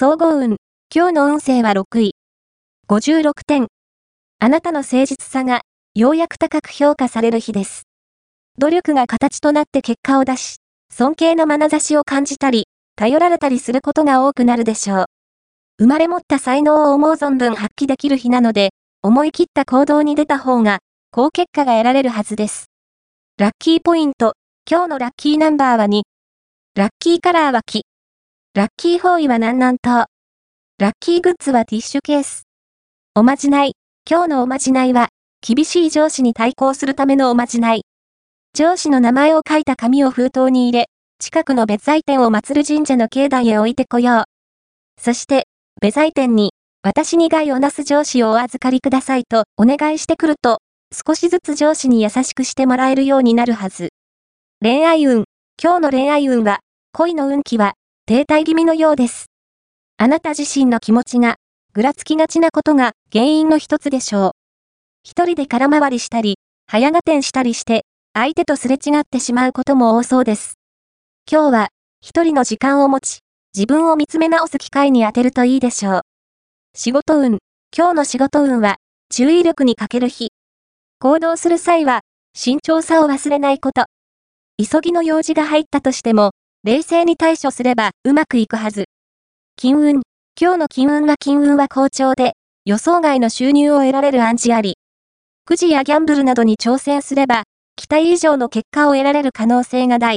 総合運。今日の運勢は6位。56点。あなたの誠実さが、ようやく高く評価される日です。努力が形となって結果を出し、尊敬の眼差しを感じたり、頼られたりすることが多くなるでしょう。生まれ持った才能を思う存分発揮できる日なので、思い切った行動に出た方が、高結果が得られるはずです。ラッキーポイント。今日のラッキーナンバーは2。ラッキーカラーは木。ラッキー方位は南南東。ラッキーグッズはティッシュケース。おまじない。今日のおまじないは、厳しい上司に対抗するためのおまじない。上司の名前を書いた紙を封筒に入れ、近くの別在店を祀る神社の境内へ置いてこよう。そして、別在店に、私に害をなす上司をお預かりくださいとお願いしてくると、少しずつ上司に優しくしてもらえるようになるはず。恋愛運。今日の恋愛運は、恋の運気は、停滞気味のようです。あなた自身の気持ちが、ぐらつきがちなことが原因の一つでしょう。一人で空回りしたり、早合点したりして、相手とすれ違ってしまうことも多そうです。今日は、一人の時間を持ち、自分を見つめ直す機会に当てるといいでしょう。仕事運。今日の仕事運は、注意力に欠ける日。行動する際は、慎重さを忘れないこと。急ぎの用事が入ったとしても、冷静に対処すればうまくいくはず。金運。今日の金運は金運は好調で、予想外の収入を得られる暗示あり。くじやギャンブルなどに挑戦すれば、期待以上の結果を得られる可能性が大。